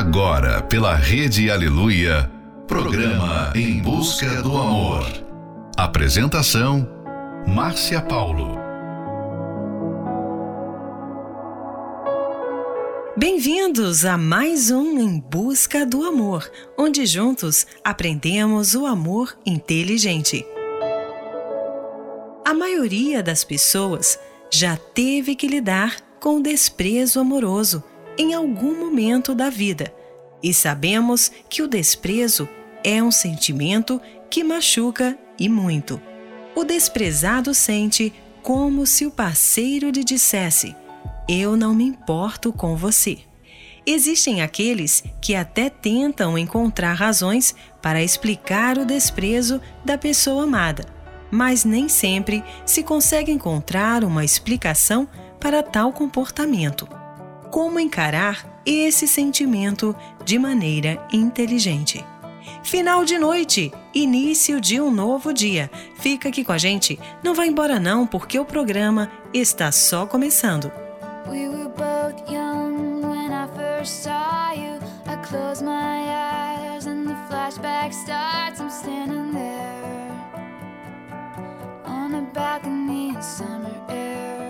Agora, pela Rede Aleluia, programa Em Busca do Amor. Apresentação: Márcia Paulo. Bem-vindos a mais um Em Busca do Amor, onde juntos aprendemos o amor inteligente. A maioria das pessoas já teve que lidar com desprezo amoroso em algum momento da vida, e sabemos que o desprezo é um sentimento que machuca e muito. O desprezado sente como se o parceiro lhe dissesse: Eu não me importo com você. Existem aqueles que até tentam encontrar razões para explicar o desprezo da pessoa amada, mas nem sempre se consegue encontrar uma explicação para tal comportamento como encarar esse sentimento de maneira inteligente. Final de noite, início de um novo dia. Fica aqui com a gente, não vá embora não, porque o programa está só começando. We were both young when I first saw you. I close my eyes and the flashback starts. I'm standing there on the balcony in summer air.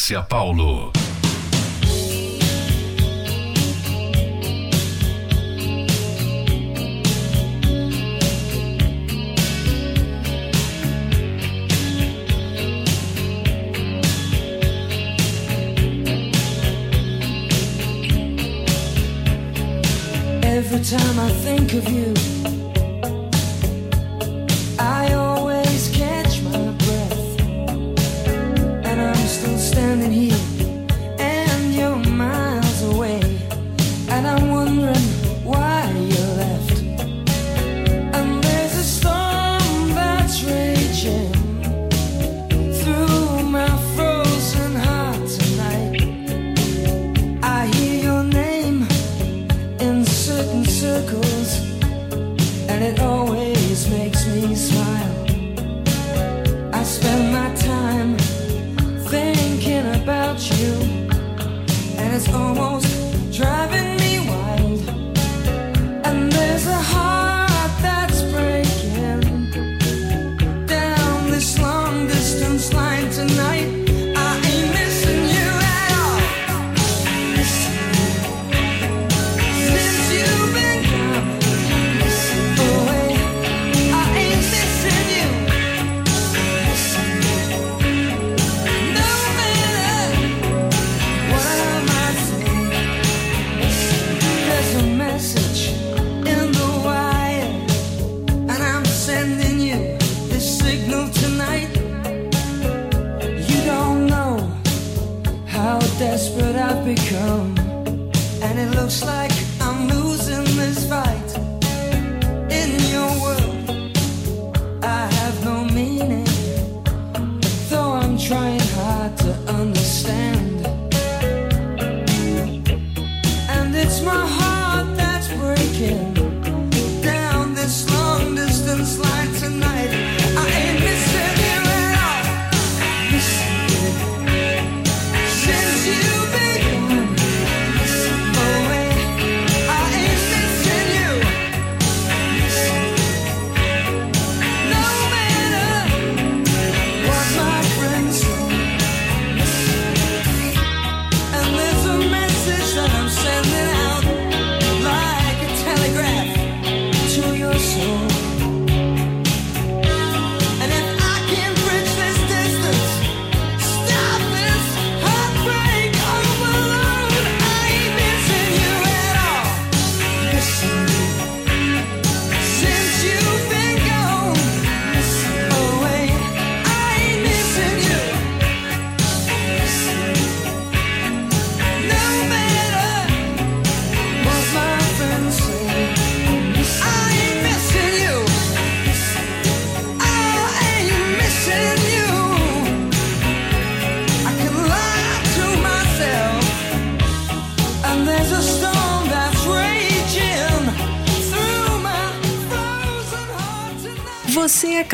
Márcia Paulo. Every time I think of you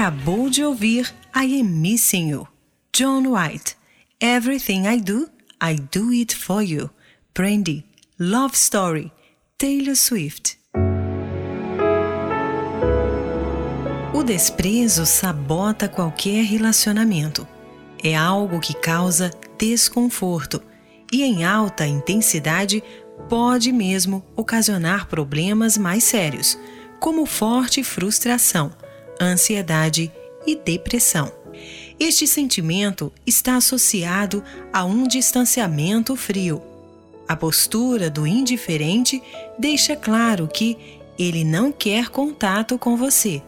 acabou de ouvir I Am Missing You, John White. Everything I Do, I Do It For You, Brandy, Love Story, Taylor Swift. O desprezo sabota qualquer relacionamento. É algo que causa desconforto e, em alta intensidade, pode mesmo ocasionar problemas mais sérios, como forte frustração, ansiedade e depressão. Este sentimento está associado a um distanciamento frio. A postura do indiferente deixa claro que ele não quer contato com você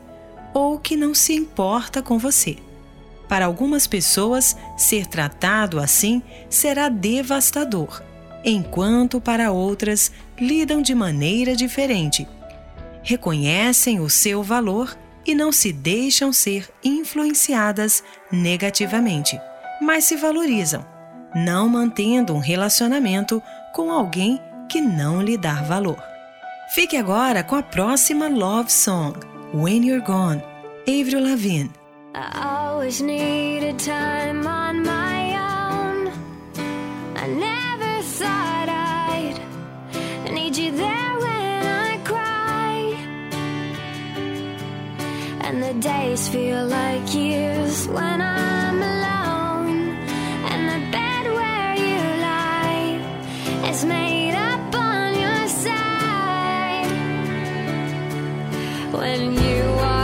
ou que não se importa com você. Para algumas pessoas, ser tratado assim será devastador, enquanto para outras lidam de maneira diferente. Reconhecem o seu valor e não se deixam ser influenciadas negativamente, mas se valorizam, não mantendo um relacionamento com alguém que não lhe dá valor. Fique agora com a próxima Love Song, When You're Gone, Avril Lavigne. The days feel like years when I'm alone. And the bed where you lie is made up on your side. When you walk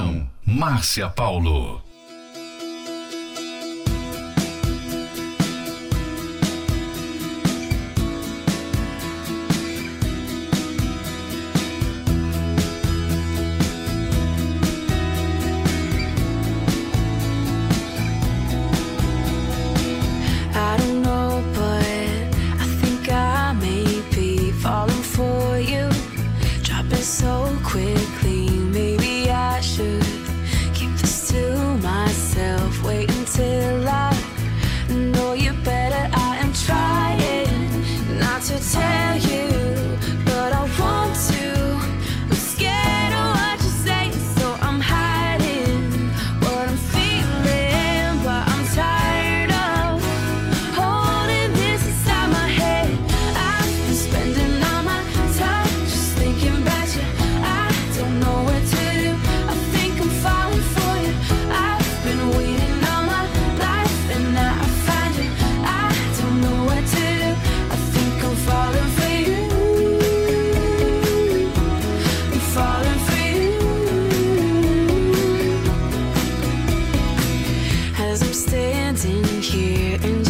Apresentação: Márcia Paulo. here and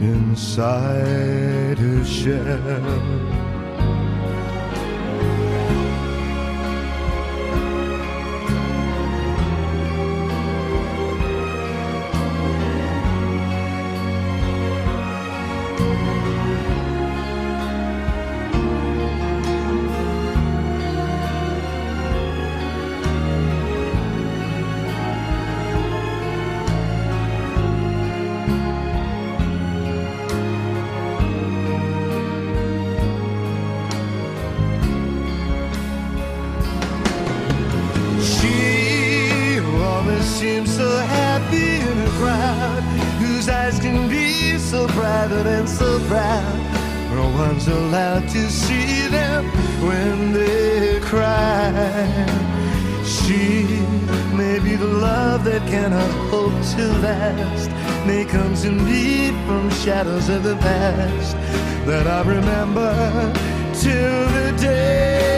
inside his shell. so proud. No one's allowed to see them when they cry. She may be the love that cannot hope to last. May come to me from shadows of the past that I remember till the day.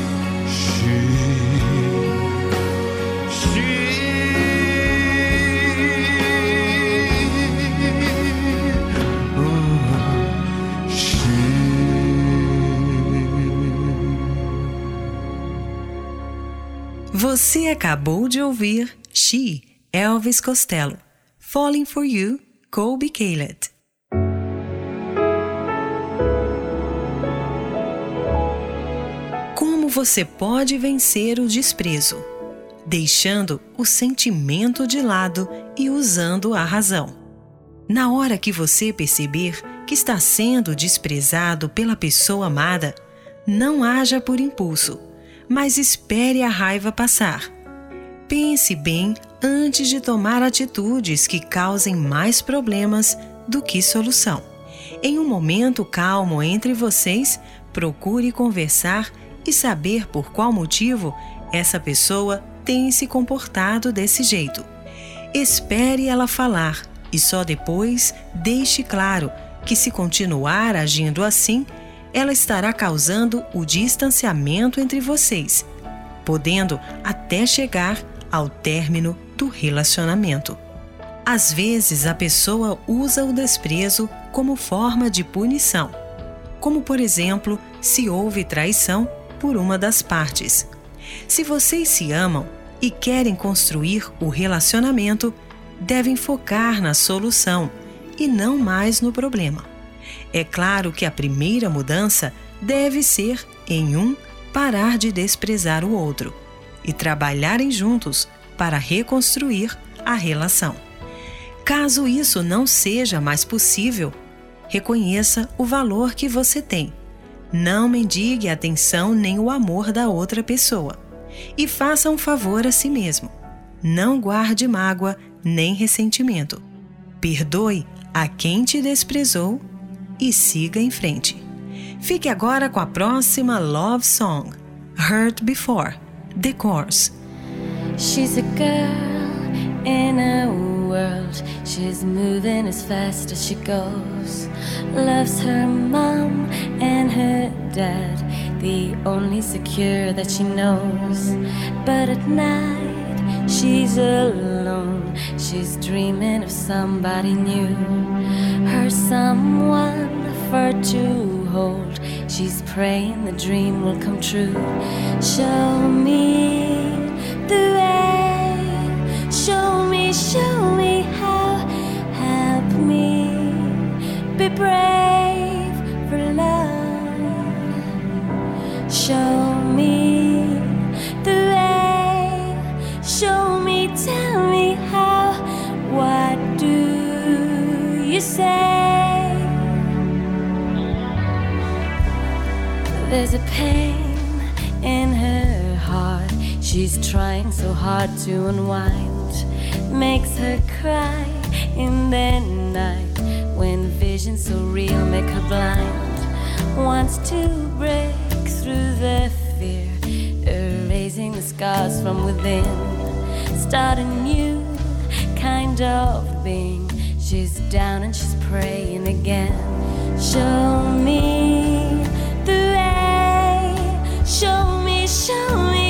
Você acabou de ouvir She, Elvis Costello. Falling for You, Colby Caleb. Como você pode vencer o desprezo? Deixando o sentimento de lado e usando a razão. Na hora que você perceber que está sendo desprezado pela pessoa amada, não haja por impulso, mas espere a raiva passar. Pense bem antes de tomar atitudes que causem mais problemas do que solução. Em um momento calmo entre vocês, procure conversar e saber por qual motivo essa pessoa tem se comportado desse jeito. Espere ela falar e só depois deixe claro que, se continuar agindo assim, ela estará causando o distanciamento entre vocês, podendo até chegar ao término do relacionamento. Às vezes, a pessoa usa o desprezo como forma de punição, como por exemplo, se houve traição por uma das partes. Se vocês se amam e querem construir o relacionamento, devem focar na solução e não mais no problema. É claro que a primeira mudança deve ser em um parar de desprezar o outro e trabalharem juntos para reconstruir a relação. Caso isso não seja mais possível, reconheça o valor que você tem. Não mendigue a atenção nem o amor da outra pessoa. E faça um favor a si mesmo. Não guarde mágoa nem ressentimento. Perdoe a quem te desprezou e siga em frente. Fique agora com a próxima Love Song, Hurt Before, The Course. She's a girl in a world. She's moving as fast as she goes. Loves her mom and her dad, the only secure that she knows. But at night, she's alone. She's dreaming of somebody new. Her someone for to hold. She's praying the dream will come true. Show me the way. Show me, show me how. Help me be brave for love. Show There's a pain in her heart. She's trying so hard to unwind. Makes her cry in the night when visions so real make her blind. Wants to break through the fear, erasing the scars from within. Start a new kind of being. She's down and she's praying again. Show me. Show me, show me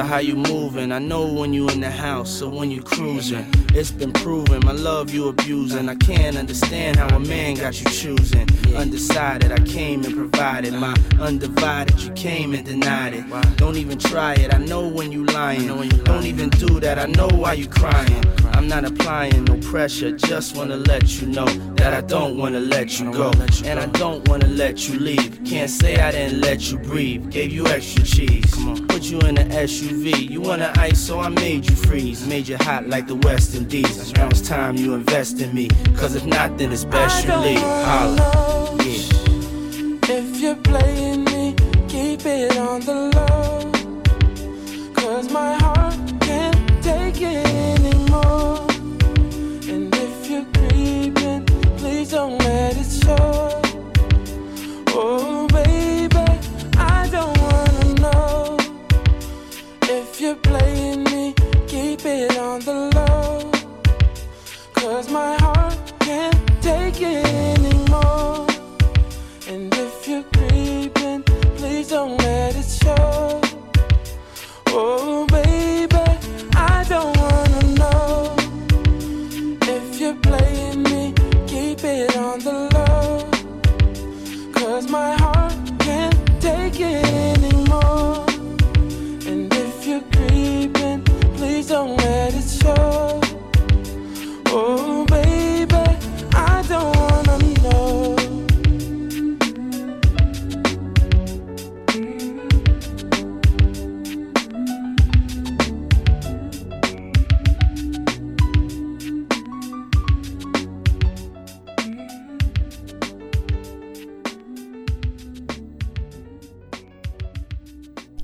or how you moving. I know when you in the house or when you cruising. It's been proven my love you abusing. I can't understand how a man got you choosing. Undecided, I came and provided my undivided. You came and denied it. Don't even try it. I know when you lying. Don't even do that. I know why you crying. I'm not applying no pressure. Just wanna let you know that I don't wanna let you go. And I don't wanna let you leave. Can't say I didn't let you breathe. Gave you extra cheese. Put you in an SUV. You wanna ice, so I made you freeze. Made you hot like the West Indies. Now it's time you invest in me. Cause if not, then it's best you leave. Holla. Yeah. If you're playing me, keep it on the low. Cause my heart can't take it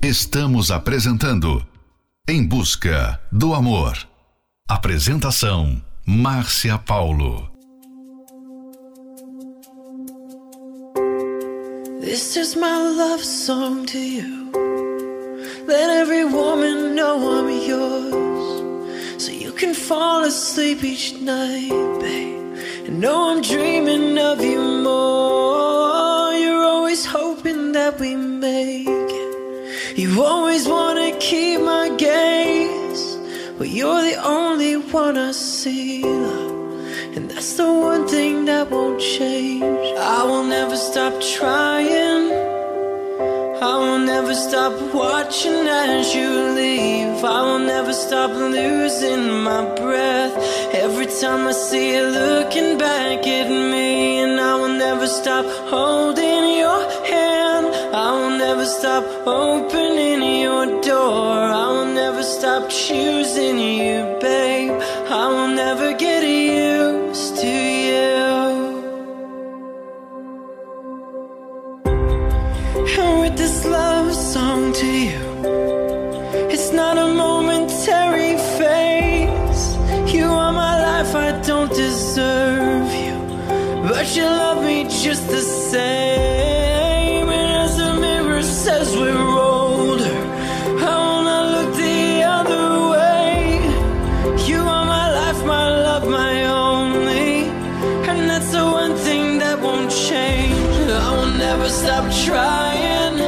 Estamos apresentando Em Busca do Amor. Apresentação: Márcia Paulo. This is my love song to you. Let every woman know I'm yours. So you can fall asleep each night, babe. And know I'm dreaming of you more. You're always hoping that we it. You always wanna keep my gaze. But you're the only one I see. And that's the one thing that won't change. I will never stop trying. I will never stop watching as you leave. I will never stop losing my breath. Every time I see you looking back at me, and I will never stop holding your hand. Never stop opening your door. I will never stop choosing you, babe. I will never get used to you. And with this love song to you, it's not a momentary phase. You are my life, I don't deserve you, but you love me just the same. Never stop trying.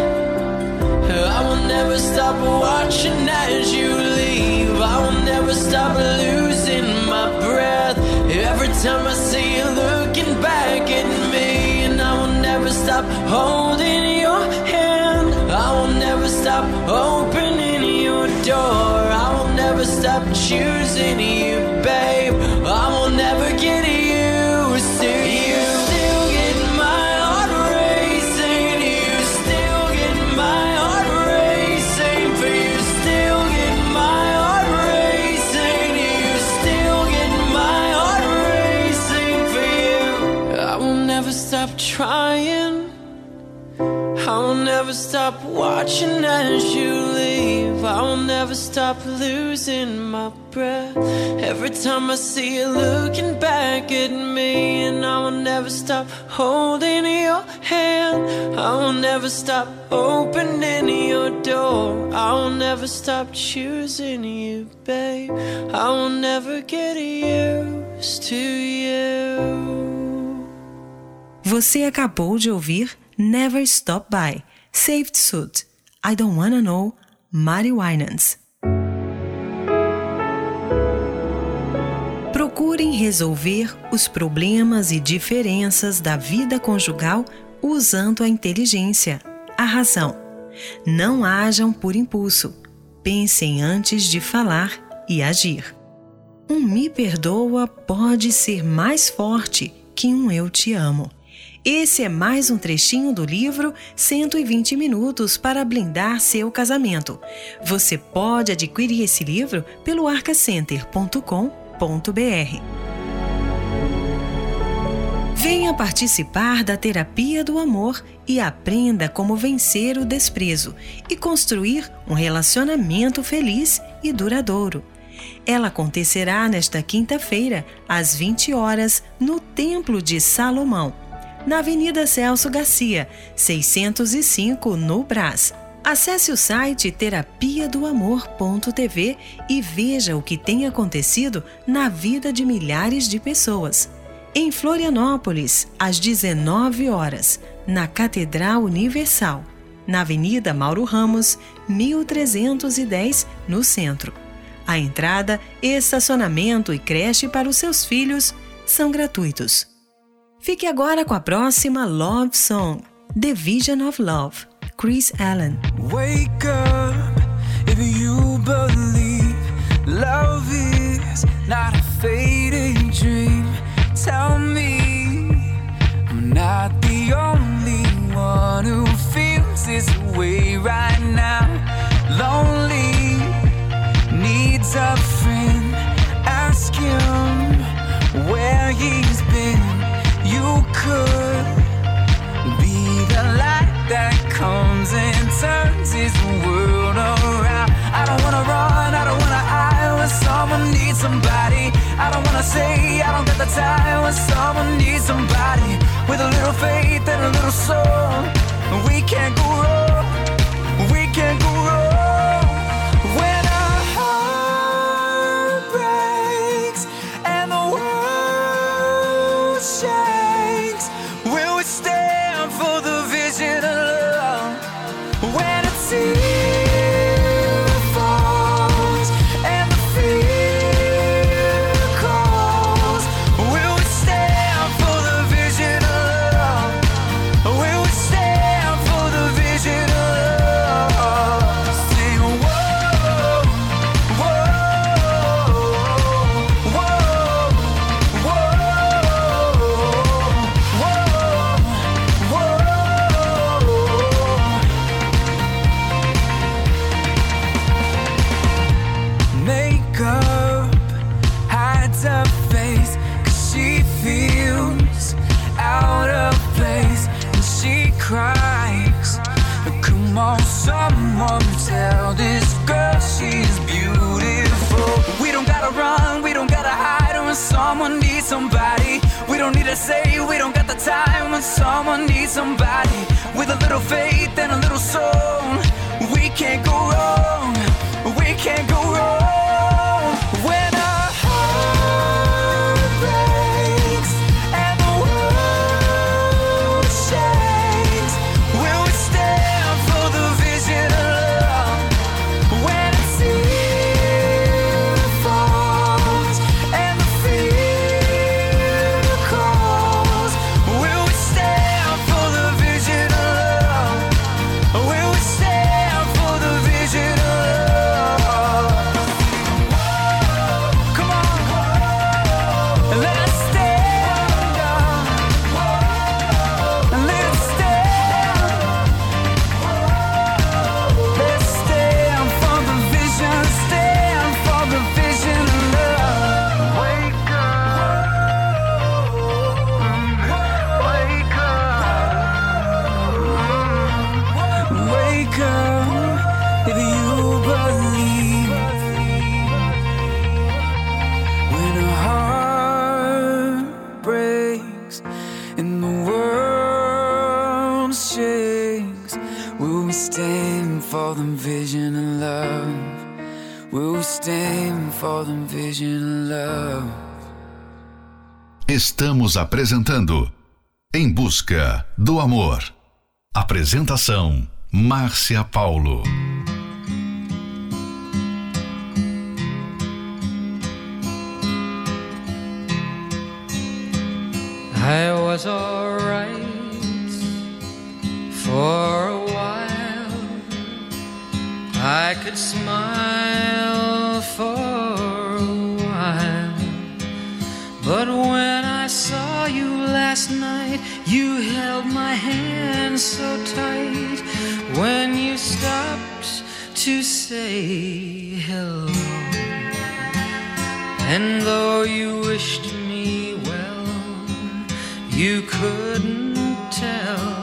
I will never stop watching as you leave. I will never stop losing my breath. Every time I see you looking back at me, and I will never stop holding your hand. I will never stop opening your door. I will never stop choosing you, never stop watching as you leave. I will never stop losing my breath. Every time I see you looking back at me, and I will never stop holding your hand. I will never stop opening your door. I will never stop choosing you, babe. I will never get used to you. Você acabou de ouvir Never Stop By, Saved Suit, I Don't Wanna Know, Mari Winans. Procurem resolver os problemas e diferenças da vida conjugal usando a inteligência, a razão. Não hajam por impulso. Pensem antes de falar e agir. Um me perdoa pode ser mais forte que um eu te amo. Esse é mais um trechinho do livro 120 Minutos para Blindar Seu Casamento. Você pode adquirir esse livro pelo arcacenter.com.br. Venha participar da terapia do amor e aprenda como vencer o desprezo e construir um relacionamento feliz e duradouro. Ela acontecerá nesta quinta-feira, às 20 horas, no Templo de Salomão, na Avenida Celso Garcia, 605, no Brás. Acesse o site terapia e veja o que tem acontecido na vida de milhares de pessoas. Em Florianópolis, às 19 horas, na Catedral Universal, na Avenida Mauro Ramos, 1310, no centro. A entrada, estacionamento e creche para os seus filhos são gratuitos. Fique agora com a próxima Love Song, The Vision of Love, Chris Allen. Wake up if you believe love is not a fading dream. Tell me I'm not the only one who feels this way right now. Lonely needs a friend. Ask him where. You could be the light that comes and turns his world around. I don't wanna run, I don't wanna hide when someone needs somebody. I don't wanna say I don't got the time when someone needs somebody. With a little faith and a little soul, we can't go wrong. Faith and a little soul, we can't go wrong. Estamos apresentando Em Busca do Amor. Apresentação: Márcia Paulo. I was alright for a while. I could smile for a while. But when I saw you last night, you held my hand so tight. When you stopped to say hello. And though you wished me well, you couldn't tell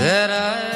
that I'd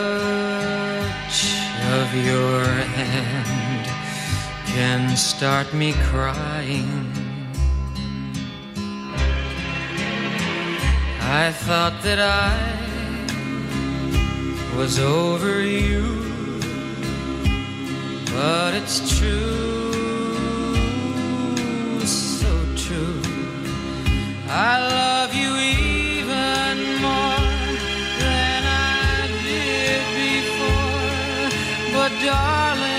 of your hand can start me crying. I thought that I was over you, but it's true, so true. I love you darling,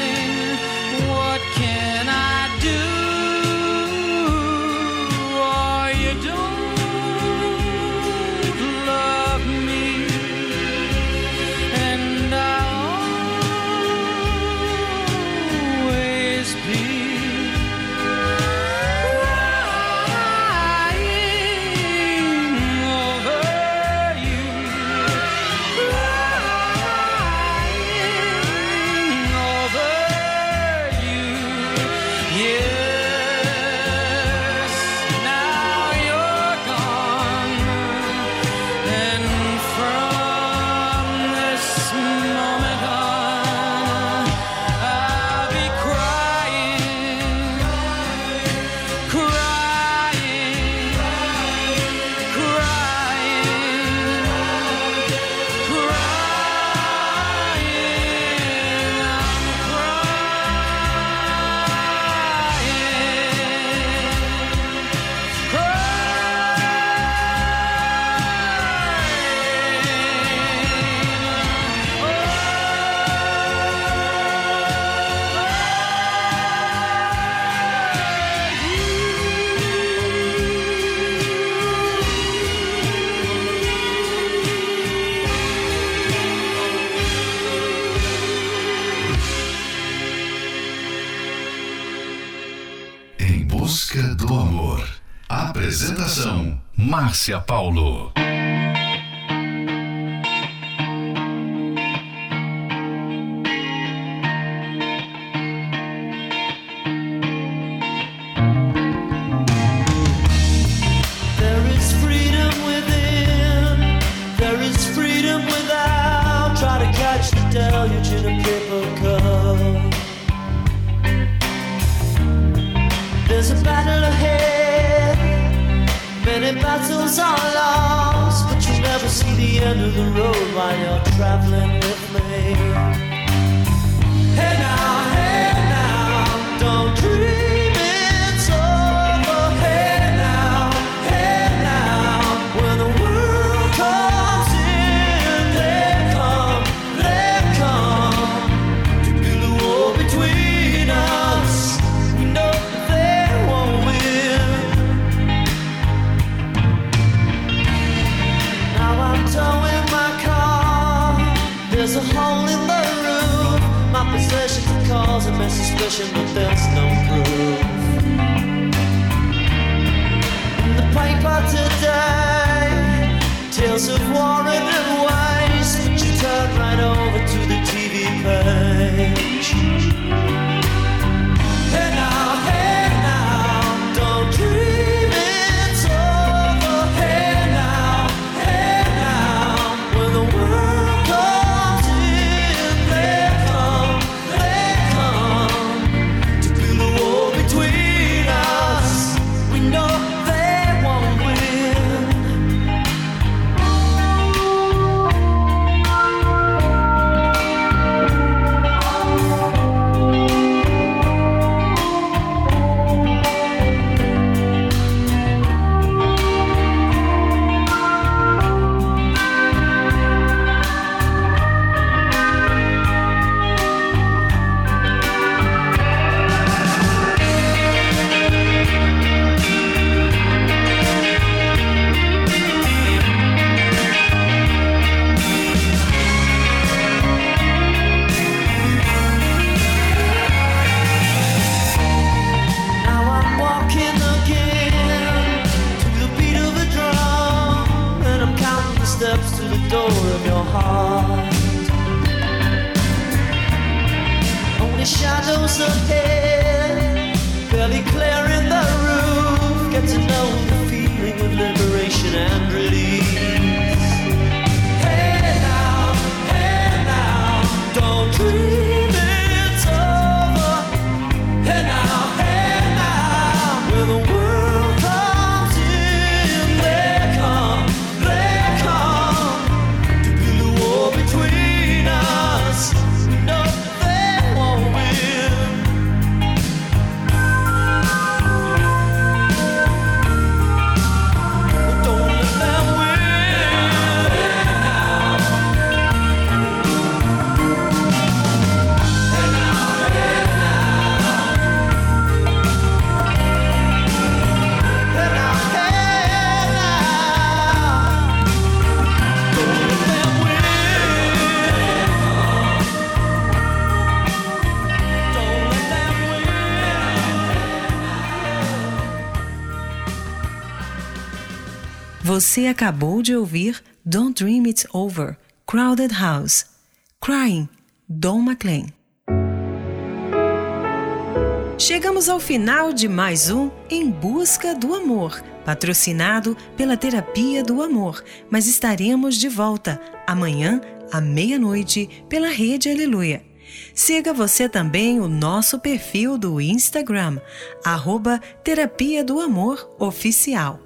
Márcia Paulo. change. Você acabou de ouvir Don't Dream It's Over, Crowded House, Crying, Don McLean. Chegamos ao final de mais um Em Busca do Amor, patrocinado pela Terapia do Amor, mas estaremos de volta amanhã à meia-noite pela Rede Aleluia. Siga você também o nosso perfil do Instagram, arroba Terapia do Amor Oficial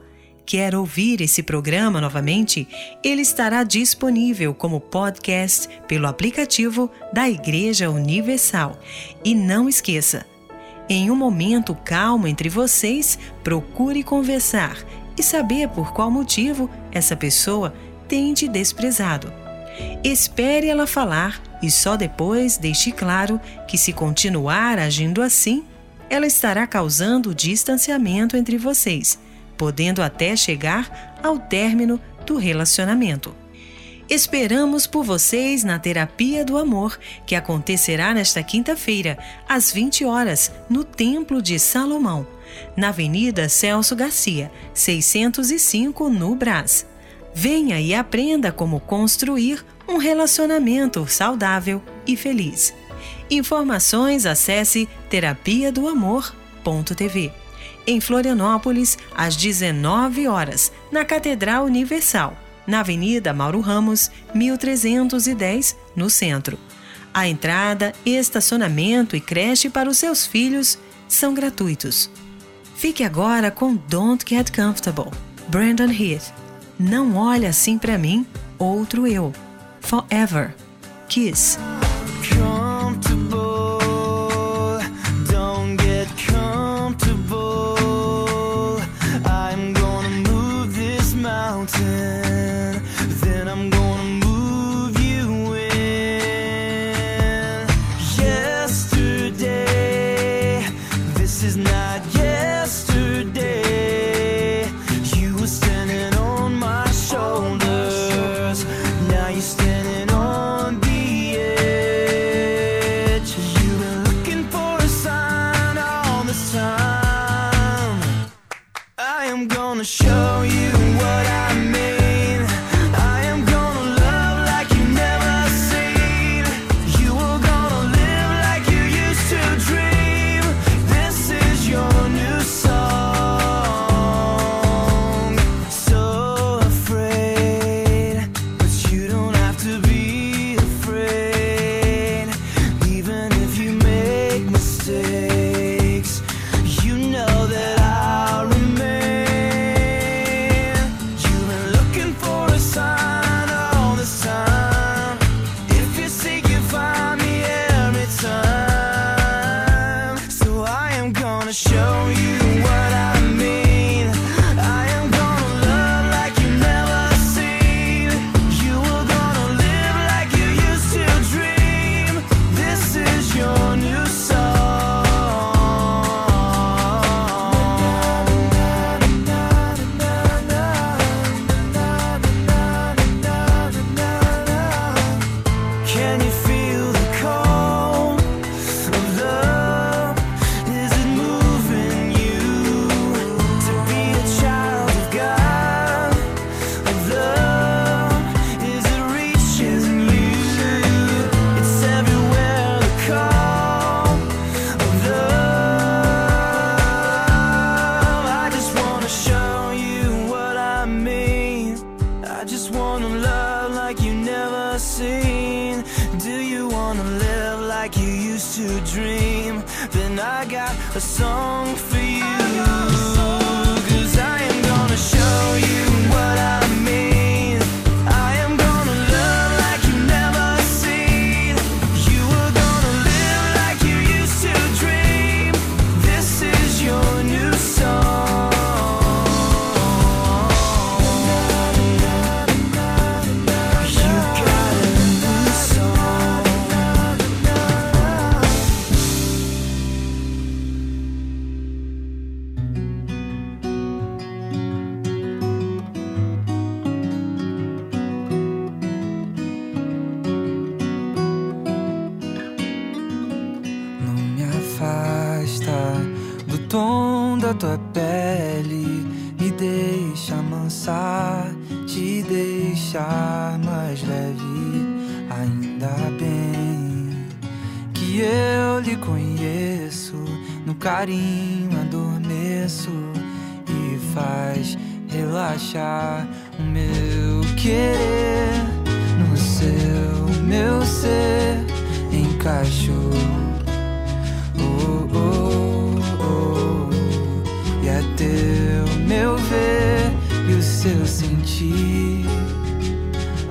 quer ouvir esse programa novamente, ele estará disponível como podcast pelo aplicativo da Igreja Universal. E não esqueça, em um momento calmo entre vocês, procure conversar e saber por qual motivo essa pessoa tem te desprezado. Espere ela falar e só depois deixe claro que, se continuar agindo assim, ela estará causando distanciamento entre vocês podendo até chegar ao término do relacionamento. Esperamos por vocês na Terapia do Amor, que acontecerá nesta quinta-feira, às 20 horas, no Templo de Salomão, na Avenida Celso Garcia, 605, no Brás. Venha e aprenda como construir um relacionamento saudável e feliz. Informações acesse terapiadoamor.tv. Em Florianópolis, às 19 horas, na Catedral Universal, na Avenida Mauro Ramos, 1310, no centro. A entrada, estacionamento e creche para os seus filhos são gratuitos. Fique agora com Don't Get Comfortable, Brandon Heath. Não olhe assim pra mim, outro eu. Forever. Kiss. Amansar, te deixar mais leve. Ainda bem que eu lhe conheço, no carinho adormeço e faz relaxar o meu querer no seu, meu ser encaixou. Oh, oh, oh. E é teu meu ver sentir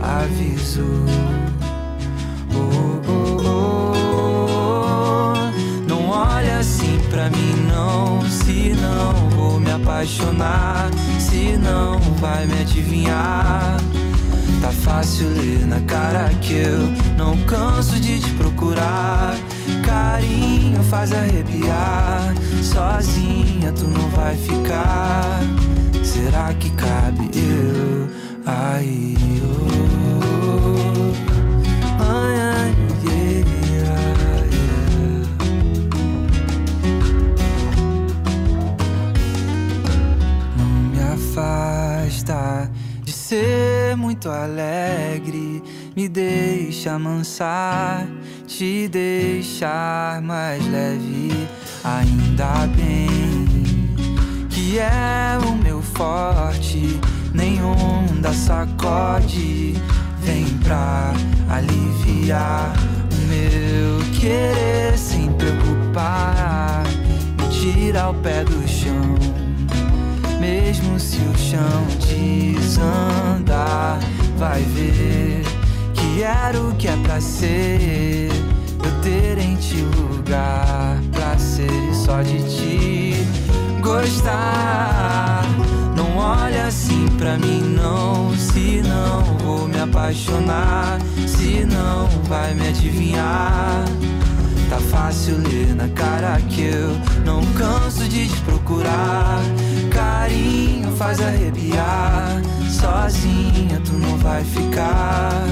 avisou. Oh, oh, oh. Não olha assim pra mim, não. Se não vou me apaixonar, se não vai me adivinhar. Tá fácil ler na cara que eu não canso de te procurar. Carinho faz arrepiar. Sozinha tu não vai ficar será que cabe eu aí? Oh, ai, ai, yeah, yeah. Não me afasta de ser muito alegre, me deixa amansar, te deixar mais leve, ainda bem é o meu forte, nenhum da sacode. Vem pra aliviar o meu querer sem preocupar, me tira o pé do chão. Mesmo se o chão desandar, vai ver que era o que é pra ser. Eu ter em ti lugar apaixonar. Se não, vai me adivinhar. Tá fácil ler na cara que eu não canso de te procurar. Carinho faz arrepiar. Sozinha tu não vai ficar.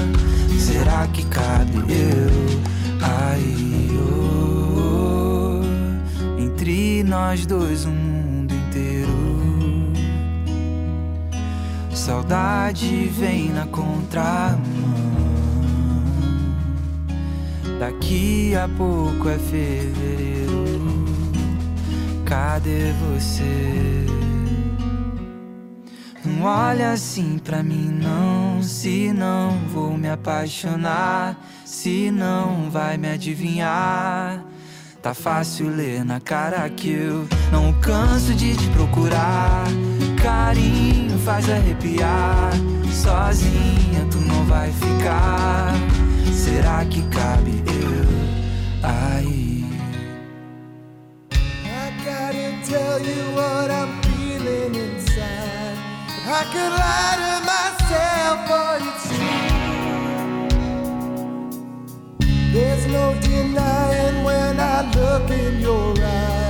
Será que cabe eu aí? oh, entre nós dois, o mundo inteiro. Saudade vem na contramão. Daqui a pouco é fevereiro. Cadê você? Não olha assim pra mim, não. Se não, vou me apaixonar. Se não, vai me adivinhar. Tá fácil ler na cara que eu não canso de te procurar. Carinho faz arrepiar. Sozinha tu não vai ficar. Será que cabe eu aí? I gotta tell you what I'm feeling inside. I could lie to myself, but it's true. There's no denying when I look in your eyes.